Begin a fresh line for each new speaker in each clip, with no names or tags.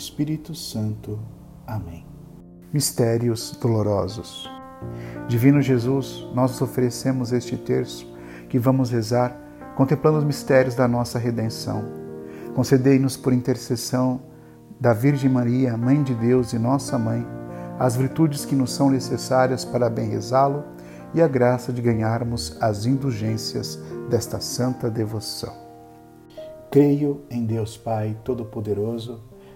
Espírito Santo. Amém. Mistérios dolorosos. Divino Jesus, nós oferecemos este terço que vamos rezar contemplando os mistérios da nossa redenção. Concedei-nos por intercessão da Virgem Maria, Mãe de Deus e nossa Mãe, as virtudes que nos são necessárias para bem rezá-lo e a graça de ganharmos as indulgências desta santa devoção. Creio em Deus Pai Todo-Poderoso,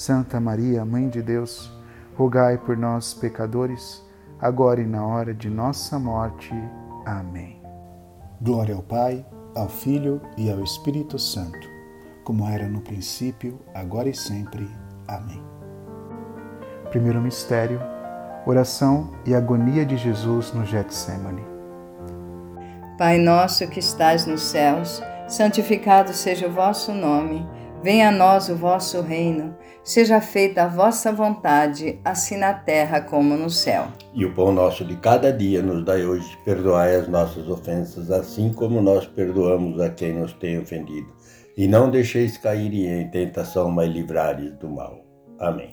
Santa Maria, Mãe de Deus, rogai por nós, pecadores, agora e na hora de nossa morte. Amém. Glória ao Pai, ao Filho e ao Espírito Santo, como era no princípio, agora e sempre. Amém. Primeiro mistério: oração e agonia de Jesus no Getsemane.
Pai nosso que estais nos céus, santificado seja o vosso nome. Venha a nós o vosso reino, seja feita a vossa vontade, assim na terra como no céu.
E o pão nosso de cada dia nos dai hoje, perdoai as nossas ofensas, assim como nós perdoamos a quem nos tem ofendido. E não deixeis cair em tentação, mas livrai do mal. Amém.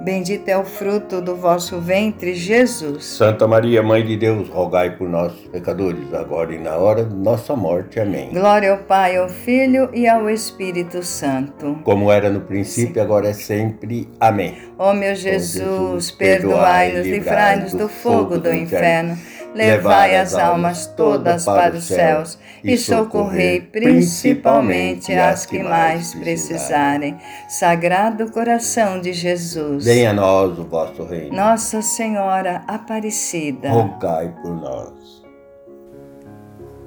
Bendito é o fruto do vosso ventre, Jesus.
Santa Maria, Mãe de Deus, rogai por nós, pecadores, agora e na hora de nossa morte. Amém.
Glória ao Pai, ao Filho e ao Espírito Santo.
Como era no princípio, Sim. agora é sempre. Amém.
Ó meu Jesus, Jesus perdoai-nos, livrai-nos do fogo do inferno. inferno levai as almas todas para os céus e socorrei principalmente as que mais precisarem. Sagrado coração de Jesus,
venha a nós o vosso reino.
Nossa Senhora Aparecida,
rogai por nós.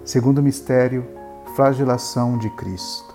Segundo mistério, flagelação de Cristo.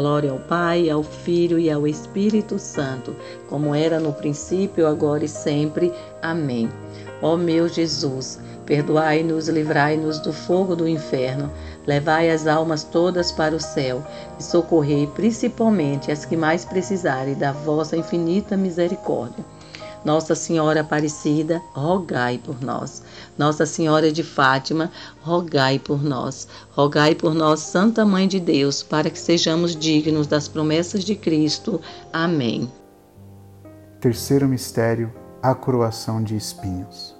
Glória ao Pai, ao Filho e ao Espírito Santo, como era no princípio, agora e sempre. Amém. Ó meu Jesus, perdoai-nos, livrai-nos do fogo do inferno Levai as almas todas para o céu e socorrei principalmente as que mais precisarem da vossa infinita misericórdia. Nossa Senhora Aparecida, rogai por nós. Nossa Senhora de Fátima, rogai por nós. Rogai por nós, Santa Mãe de Deus, para que sejamos dignos das promessas de Cristo. Amém.
Terceiro mistério, a coroação de espinhos.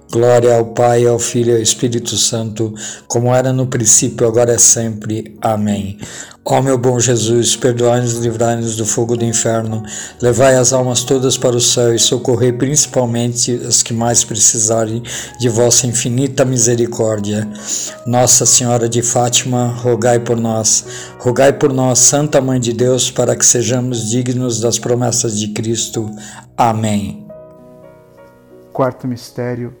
Glória ao Pai, ao Filho e ao Espírito Santo, como era no princípio, agora é sempre. Amém. Ó meu bom Jesus, perdoai-nos e livrai-nos do fogo do inferno, levai as almas todas para o céu e socorrei principalmente as que mais precisarem de vossa infinita misericórdia. Nossa Senhora de Fátima, rogai por nós. Rogai por nós, Santa Mãe de Deus, para que sejamos dignos das promessas de Cristo. Amém.
Quarto mistério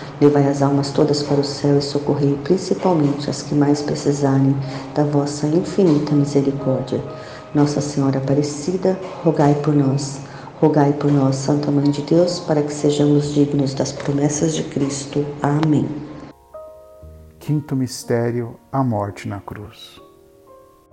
Levai as almas todas para o céu e socorrei principalmente as que mais precisarem da vossa infinita misericórdia. Nossa Senhora Aparecida, rogai por nós. Rogai por nós, Santa Mãe de Deus, para que sejamos dignos das promessas de Cristo. Amém.
Quinto mistério, a morte na cruz.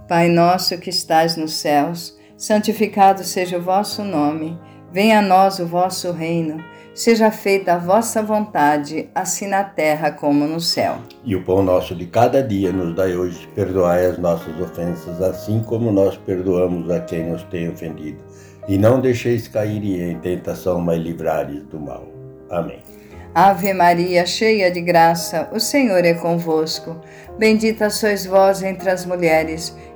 Pai nosso que estais nos céus, santificado seja o vosso nome. Venha a nós o vosso reino. Seja feita a vossa vontade, assim na terra como no céu.
E o pão nosso de cada dia nos dai hoje. Perdoai as nossas ofensas, assim como nós perdoamos a quem nos tem ofendido. E não deixeis cair em tentação, mas livrai do mal. Amém.
Ave Maria, cheia de graça, o Senhor é convosco. Bendita sois vós entre as mulheres,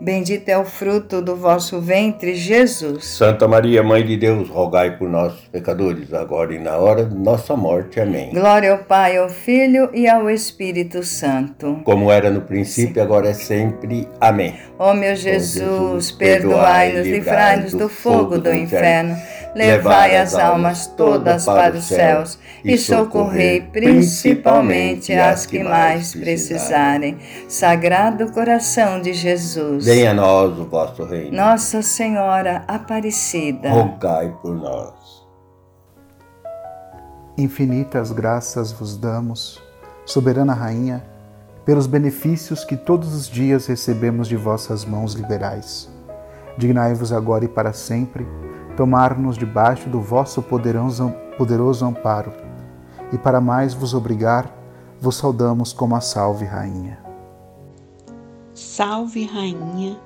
Bendito é o fruto do vosso ventre, Jesus.
Santa Maria, Mãe de Deus, rogai por nós, pecadores, agora e na hora de nossa morte. Amém.
Glória ao Pai, ao Filho e ao Espírito Santo.
Como era no princípio, agora é sempre. Amém.
Ó meu Jesus, perdoai-nos, livrai-nos do fogo do inferno levai as almas todas para os céus e socorrei principalmente as que mais precisarem. Sagrado coração de Jesus,
venha a nós o vosso reino.
Nossa Senhora Aparecida,
rogai por nós.
Infinitas graças vos damos, soberana rainha, pelos benefícios que todos os dias recebemos de vossas mãos liberais. Dignai-vos agora e para sempre tomar-nos debaixo do vosso poderoso amparo. E para mais vos obrigar, vos saudamos como a Salve Rainha.
Salve Rainha,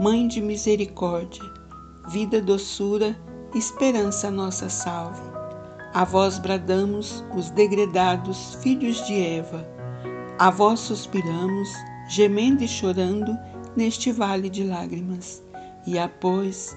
Mãe de misericórdia, vida, doçura, esperança nossa salve. A vós bradamos, os degredados filhos de Eva. A vós suspiramos, gemendo e chorando neste vale de lágrimas. E após,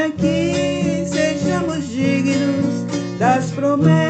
Em nome do Pai, do Filho